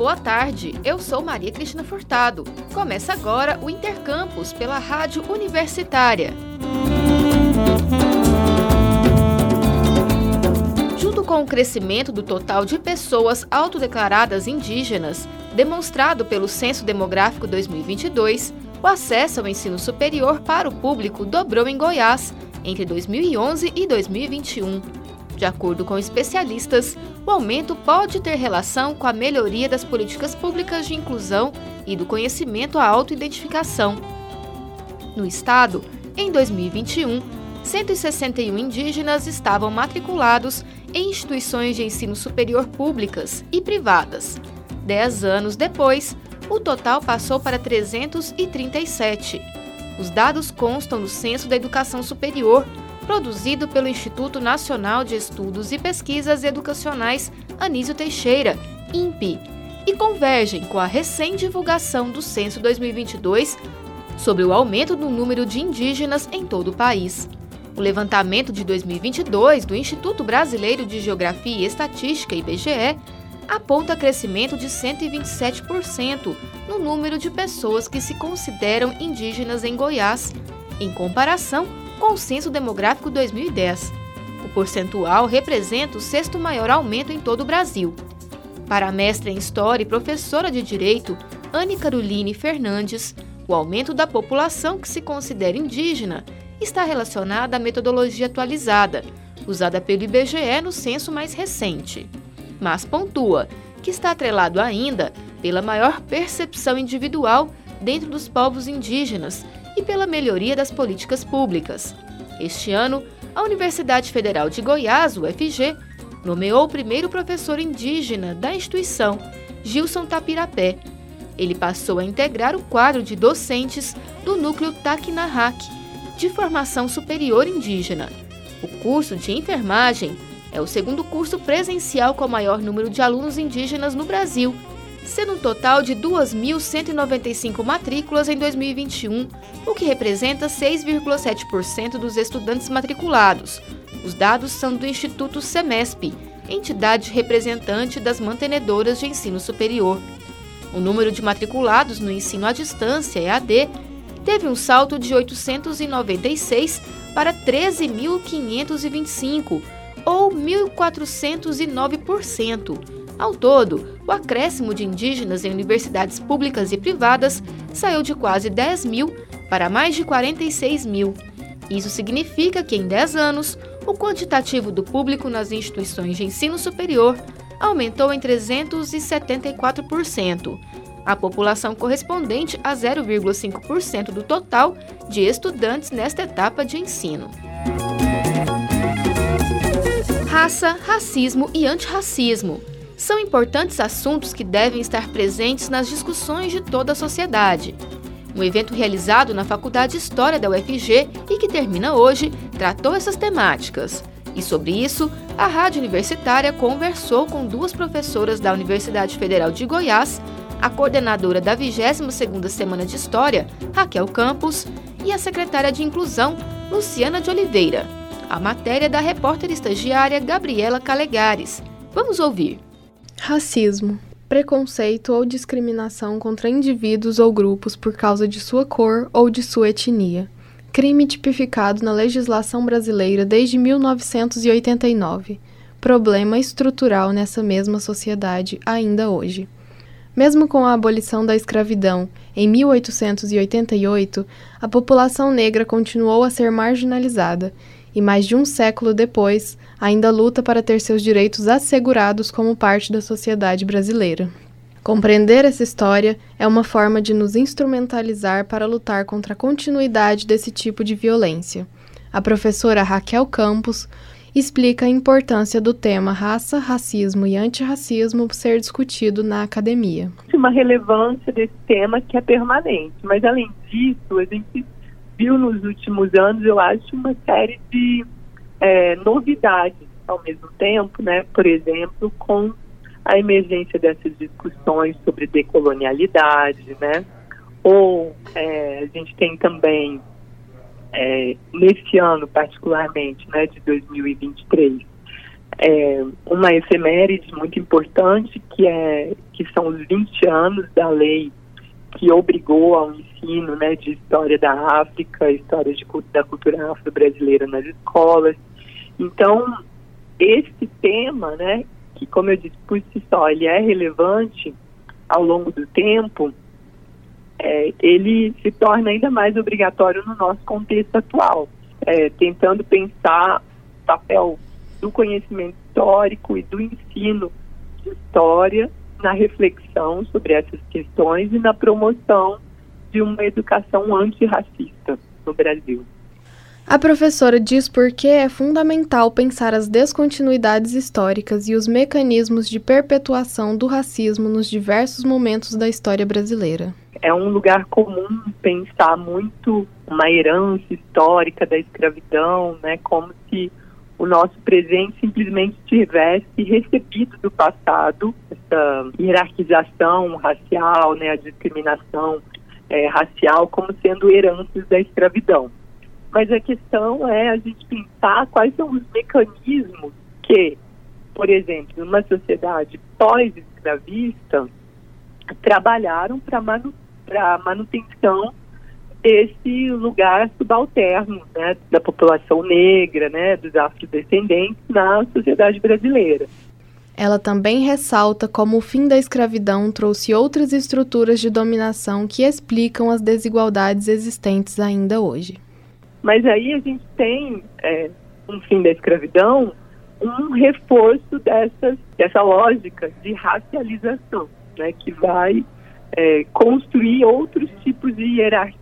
boa tarde. Eu sou Maria Cristina Furtado. Começa agora o Intercampus pela Rádio Universitária. Junto com o crescimento do total de pessoas autodeclaradas indígenas, demonstrado pelo Censo Demográfico 2022, o acesso ao ensino superior para o público dobrou em Goiás entre 2011 e 2021. De acordo com especialistas, o aumento pode ter relação com a melhoria das políticas públicas de inclusão e do conhecimento à autoidentificação. No estado, em 2021, 161 indígenas estavam matriculados em instituições de ensino superior públicas e privadas. Dez anos depois, o total passou para 337. Os dados constam no Censo da Educação Superior, produzido pelo Instituto Nacional de Estudos e Pesquisas Educacionais Anísio Teixeira, INPE, e convergem com a recém-divulgação do Censo 2022 sobre o aumento do número de indígenas em todo o país. O levantamento de 2022 do Instituto Brasileiro de Geografia e Estatística, IBGE, aponta crescimento de 127% no número de pessoas que se consideram indígenas em Goiás, em comparação com o Censo Demográfico 2010. O percentual representa o sexto maior aumento em todo o Brasil. Para a mestra em História e professora de Direito, Anne Caroline Fernandes, o aumento da população que se considera indígena está relacionado à metodologia atualizada, usada pelo IBGE no censo mais recente mas pontua que está atrelado ainda pela maior percepção individual dentro dos povos indígenas e pela melhoria das políticas públicas. Este ano, a Universidade Federal de Goiás, UFG, nomeou o primeiro professor indígena da instituição, Gilson Tapirapé. Ele passou a integrar o quadro de docentes do núcleo Taquinahak, de formação superior indígena. O curso de enfermagem é o segundo curso presencial com o maior número de alunos indígenas no Brasil, sendo um total de 2.195 matrículas em 2021, o que representa 6,7% dos estudantes matriculados. Os dados são do Instituto SEMESP, entidade representante das mantenedoras de ensino superior. O número de matriculados no ensino à distância, EAD, teve um salto de 896 para 13.525 ou 1.409%. Ao todo, o acréscimo de indígenas em universidades públicas e privadas saiu de quase 10 mil para mais de 46 mil. Isso significa que, em 10 anos, o quantitativo do público nas instituições de ensino superior aumentou em 374%. A população correspondente a 0,5% do total de estudantes nesta etapa de ensino raça, racismo e antirracismo. São importantes assuntos que devem estar presentes nas discussões de toda a sociedade. Um evento realizado na Faculdade de História da UFG e que termina hoje tratou essas temáticas. E sobre isso, a Rádio Universitária conversou com duas professoras da Universidade Federal de Goiás, a coordenadora da 22ª Semana de História, Raquel Campos, e a secretária de Inclusão, Luciana de Oliveira. A matéria da repórter estagiária Gabriela Calegares. Vamos ouvir. Racismo. Preconceito ou discriminação contra indivíduos ou grupos por causa de sua cor ou de sua etnia. Crime tipificado na legislação brasileira desde 1989. Problema estrutural nessa mesma sociedade ainda hoje. Mesmo com a abolição da escravidão em 1888, a população negra continuou a ser marginalizada e mais de um século depois ainda luta para ter seus direitos assegurados como parte da sociedade brasileira. Compreender essa história é uma forma de nos instrumentalizar para lutar contra a continuidade desse tipo de violência. A professora Raquel Campos explica a importância do tema raça, racismo e antirracismo ser discutido na academia. Uma relevância desse tema que é permanente, mas além disso, a gente viu nos últimos anos, eu acho, uma série de é, novidades ao mesmo tempo, né? Por exemplo, com a emergência dessas discussões sobre decolonialidade, né? Ou é, a gente tem também, é, nesse ano particularmente, né, de 2023, é, uma efeméride muito importante que é que são os 20 anos da lei que obrigou ao ensino né, de história da África, história de, da cultura afro-brasileira nas escolas. Então, esse tema, né, que como eu disse por si só, ele é relevante ao longo do tempo, é, ele se torna ainda mais obrigatório no nosso contexto atual, é, tentando pensar o papel do conhecimento histórico e do ensino de história na reflexão sobre essas questões e na promoção de uma educação antirracista no Brasil. A professora diz por que é fundamental pensar as descontinuidades históricas e os mecanismos de perpetuação do racismo nos diversos momentos da história brasileira. É um lugar comum pensar muito uma herança histórica da escravidão, né, como se o nosso presente simplesmente tivesse recebido do passado essa hierarquização racial, né, a discriminação é, racial como sendo heranças da escravidão. Mas a questão é a gente pensar quais são os mecanismos que, por exemplo, numa sociedade pós-escravista, trabalharam para manu manutenção esse lugar subalterno né, da população negra, né, dos afrodescendentes na sociedade brasileira. Ela também ressalta como o fim da escravidão trouxe outras estruturas de dominação que explicam as desigualdades existentes ainda hoje. Mas aí a gente tem, é, um fim da escravidão, um reforço dessas, dessa lógica de racialização, né, que vai é, construir outros tipos de hierarquia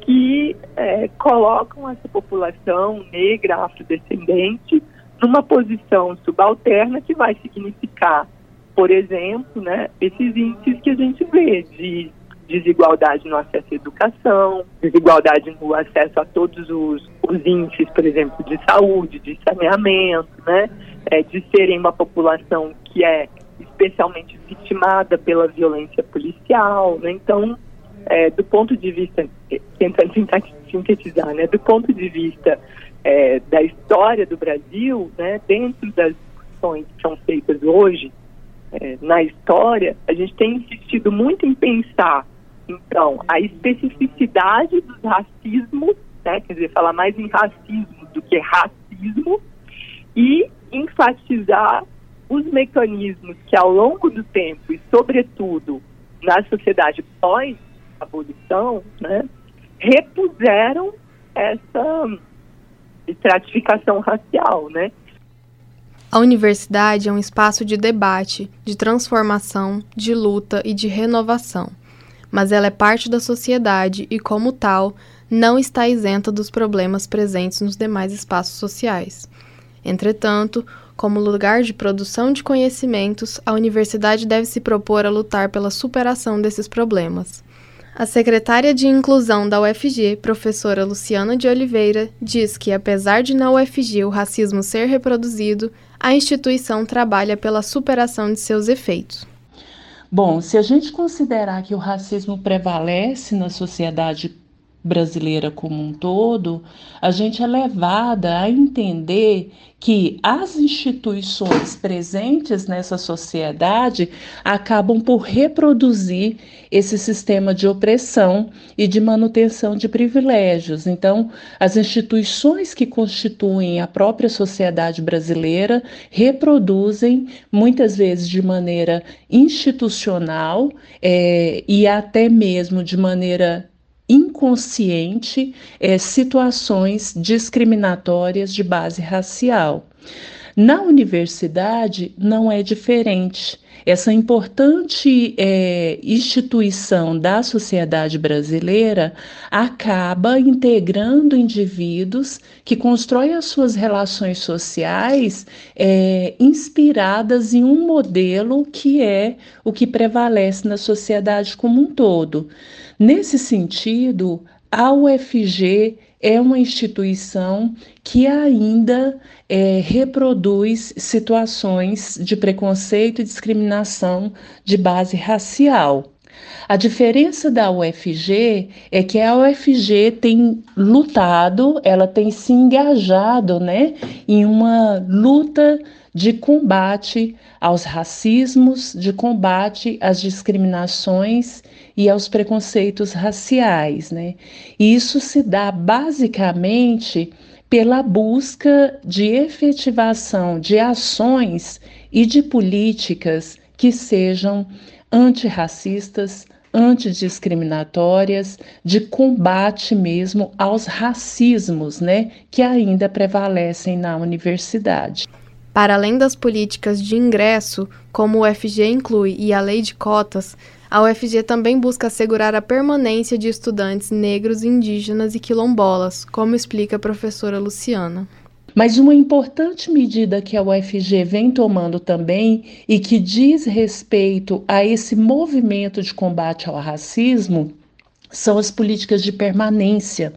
que é, colocam essa população negra, afrodescendente, numa posição subalterna que vai significar, por exemplo, né, esses índices que a gente vê de desigualdade no acesso à educação, desigualdade no acesso a todos os, os índices, por exemplo, de saúde, de saneamento, né, é, de serem uma população que é especialmente vitimada pela violência policial, né, então é, do ponto de vista, tentando sintetizar, né, do ponto de vista é, da história do Brasil, né, dentro das discussões que são feitas hoje é, na história, a gente tem insistido muito em pensar, então, a especificidade dos racismos, né, quer dizer, falar mais em racismo do que racismo, e enfatizar os mecanismos que ao longo do tempo e sobretudo na sociedade pós abolição, né, repuseram essa estratificação racial, né? A universidade é um espaço de debate, de transformação, de luta e de renovação. Mas ela é parte da sociedade e, como tal, não está isenta dos problemas presentes nos demais espaços sociais. Entretanto, como lugar de produção de conhecimentos, a universidade deve se propor a lutar pela superação desses problemas. A secretária de Inclusão da UFG, professora Luciana de Oliveira, diz que, apesar de na UFG o racismo ser reproduzido, a instituição trabalha pela superação de seus efeitos. Bom, se a gente considerar que o racismo prevalece na sociedade brasileira como um todo, a gente é levada a entender que as instituições presentes nessa sociedade acabam por reproduzir esse sistema de opressão e de manutenção de privilégios. Então, as instituições que constituem a própria sociedade brasileira reproduzem, muitas vezes de maneira institucional é, e até mesmo de maneira inconsciente é, situações discriminatórias de base racial. Na universidade não é diferente. Essa importante é, instituição da sociedade brasileira acaba integrando indivíduos que constroem as suas relações sociais é, inspiradas em um modelo que é o que prevalece na sociedade como um todo. Nesse sentido, a UFG é uma instituição que ainda é, reproduz situações de preconceito e discriminação de base racial. A diferença da UFG é que a UFG tem lutado, ela tem se engajado né, em uma luta de combate aos racismos, de combate às discriminações e aos preconceitos raciais. Né? E isso se dá basicamente pela busca de efetivação de ações e de políticas que sejam antirracistas, antidiscriminatórias, de combate mesmo aos racismos, né, que ainda prevalecem na universidade. Para além das políticas de ingresso, como o UFG inclui e a lei de cotas, a UFG também busca assegurar a permanência de estudantes negros, indígenas e quilombolas, como explica a professora Luciana. Mas uma importante medida que a UFG vem tomando também e que diz respeito a esse movimento de combate ao racismo são as políticas de permanência.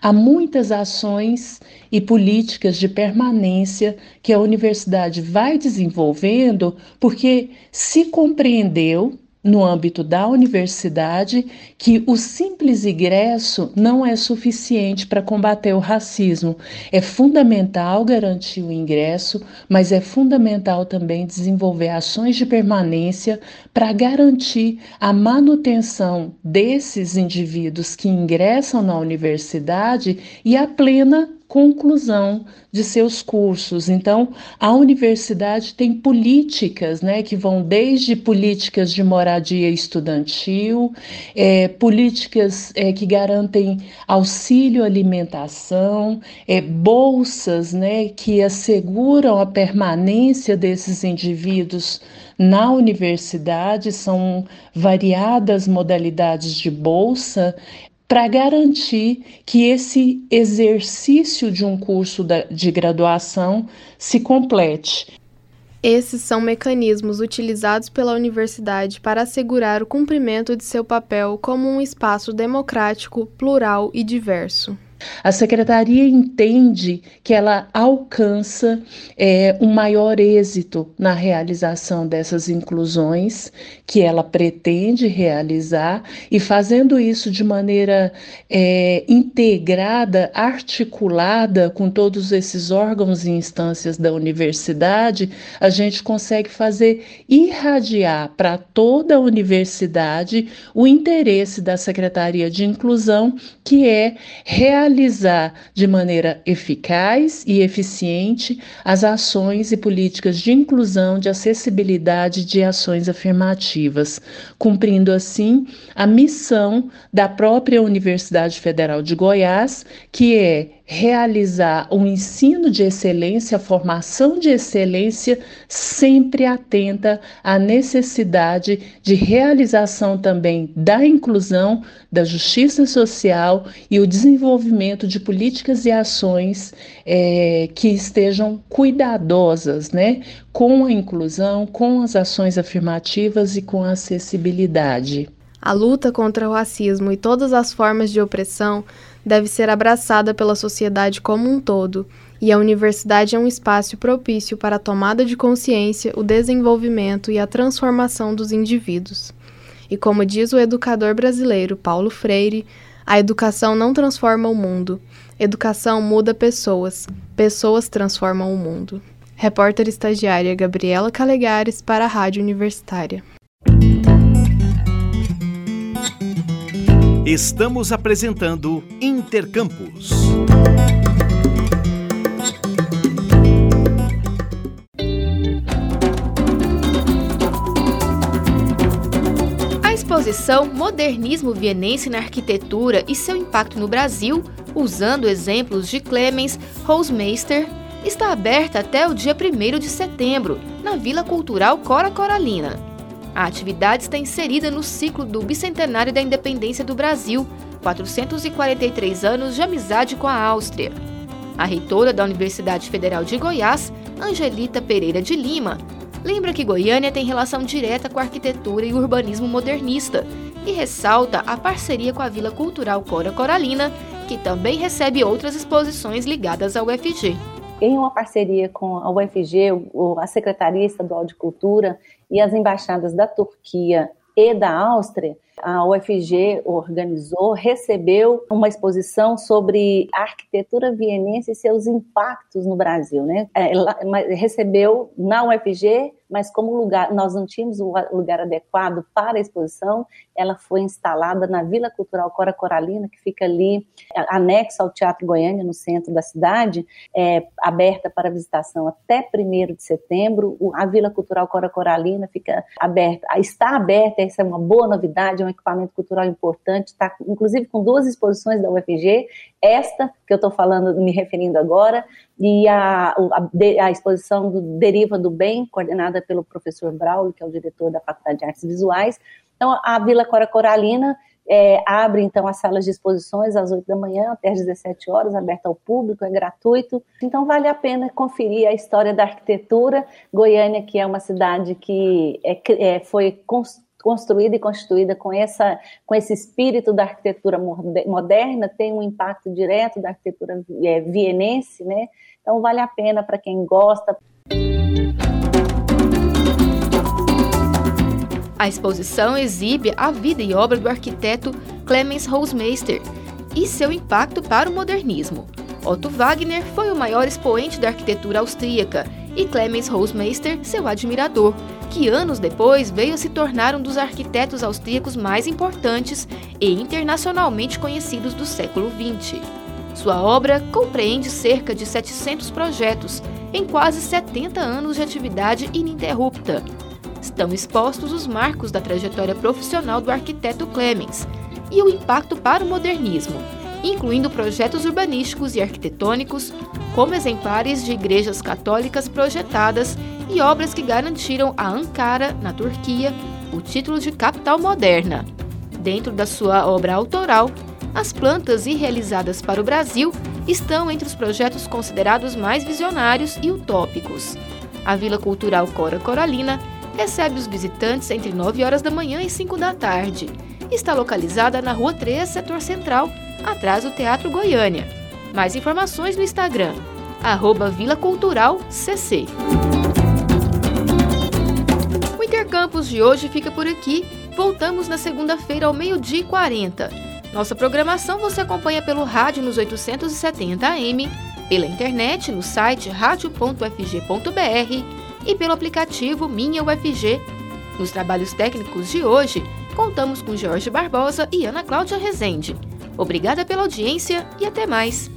Há muitas ações e políticas de permanência que a universidade vai desenvolvendo porque se compreendeu no âmbito da universidade que o simples ingresso não é suficiente para combater o racismo. É fundamental garantir o ingresso, mas é fundamental também desenvolver ações de permanência para garantir a manutenção desses indivíduos que ingressam na universidade e a plena conclusão de seus cursos. Então, a universidade tem políticas, né, que vão desde políticas de moradia estudantil, é, políticas é, que garantem auxílio alimentação, é, bolsas, né, que asseguram a permanência desses indivíduos na universidade, são variadas modalidades de bolsa, para garantir que esse exercício de um curso de graduação se complete. Esses são mecanismos utilizados pela universidade para assegurar o cumprimento de seu papel como um espaço democrático, plural e diverso. A secretaria entende que ela alcança é, um maior êxito na realização dessas inclusões que ela pretende realizar e fazendo isso de maneira é, integrada, articulada com todos esses órgãos e instâncias da universidade, a gente consegue fazer irradiar para toda a universidade o interesse da Secretaria de Inclusão, que é realizar realizar de maneira eficaz e eficiente as ações e políticas de inclusão, de acessibilidade de ações afirmativas, cumprindo assim a missão da própria Universidade Federal de Goiás, que é realizar um ensino de excelência, formação de excelência, sempre atenta à necessidade de realização também da inclusão, da justiça social e o desenvolvimento de políticas e ações é, que estejam cuidadosas, né, com a inclusão, com as ações afirmativas e com a acessibilidade. A luta contra o racismo e todas as formas de opressão deve ser abraçada pela sociedade como um todo, e a universidade é um espaço propício para a tomada de consciência, o desenvolvimento e a transformação dos indivíduos. E como diz o educador brasileiro Paulo Freire, a educação não transforma o mundo, educação muda pessoas, pessoas transformam o mundo. Repórter estagiária Gabriela Calegares para a Rádio Universitária. Estamos apresentando Intercampus. A exposição Modernismo Vienense na Arquitetura e seu impacto no Brasil, usando exemplos de Clemens Rosmeister, está aberta até o dia 1 de setembro, na Vila Cultural Cora Coralina. A atividade está inserida no ciclo do bicentenário da independência do Brasil, 443 anos de amizade com a Áustria. A reitora da Universidade Federal de Goiás, Angelita Pereira de Lima, lembra que Goiânia tem relação direta com a arquitetura e urbanismo modernista e ressalta a parceria com a Vila Cultural Cora Coralina, que também recebe outras exposições ligadas ao UFG em uma parceria com a UFG, a Secretaria Estadual de Cultura e as embaixadas da Turquia e da Áustria, a UFG organizou, recebeu uma exposição sobre a arquitetura vienense e seus impactos no Brasil. Né? É, recebeu na UFG mas como lugar, nós não tínhamos o lugar adequado para a exposição, ela foi instalada na Vila Cultural Cora Coralina, que fica ali anexa ao Teatro Goiânia, no centro da cidade, é, aberta para visitação até 1 de setembro. A Vila Cultural Cora Coralina fica aberta, está aberta, essa é uma boa novidade, é um equipamento cultural importante, está inclusive com duas exposições da UFG, esta que eu estou falando, me referindo agora, e a, a, a, exposição do Deriva do Bem, coordenada pelo professor Braulio, que é o diretor da Faculdade de Artes Visuais. Então, a Vila Cora Coralina é, abre, então, as salas de exposições às 8 da manhã até às 17 horas, aberta ao público, é gratuito. Então, vale a pena conferir a história da arquitetura. Goiânia, que é uma cidade que é, é, foi construída e constituída com, essa, com esse espírito da arquitetura moderna, tem um impacto direto da arquitetura é, vienense, né? Então vale a pena para quem gosta. A exposição exibe a vida e obra do arquiteto Clemens Hausmeister e seu impacto para o modernismo. Otto Wagner foi o maior expoente da arquitetura austríaca e Clemens Hausmeister seu admirador, que anos depois veio se tornar um dos arquitetos austríacos mais importantes e internacionalmente conhecidos do século XX. Sua obra compreende cerca de 700 projetos em quase 70 anos de atividade ininterrupta. Estão expostos os marcos da trajetória profissional do arquiteto Clemens e o impacto para o modernismo, incluindo projetos urbanísticos e arquitetônicos, como exemplares de igrejas católicas projetadas e obras que garantiram a Ankara, na Turquia, o título de capital moderna. Dentro da sua obra autoral, as plantas irrealizadas para o Brasil estão entre os projetos considerados mais visionários e utópicos. A Vila Cultural Cora Coralina recebe os visitantes entre 9 horas da manhã e 5 da tarde. Está localizada na Rua 3, setor central, atrás do Teatro Goiânia. Mais informações no Instagram, arroba Vila Cultural CC. Intercampus de hoje fica por aqui. Voltamos na segunda-feira ao meio-dia e 40. Nossa programação você acompanha pelo rádio nos 870 AM, pela internet no site radio.fg.br e pelo aplicativo Minha UFG. Nos trabalhos técnicos de hoje, contamos com Jorge Barbosa e Ana Cláudia Rezende. Obrigada pela audiência e até mais!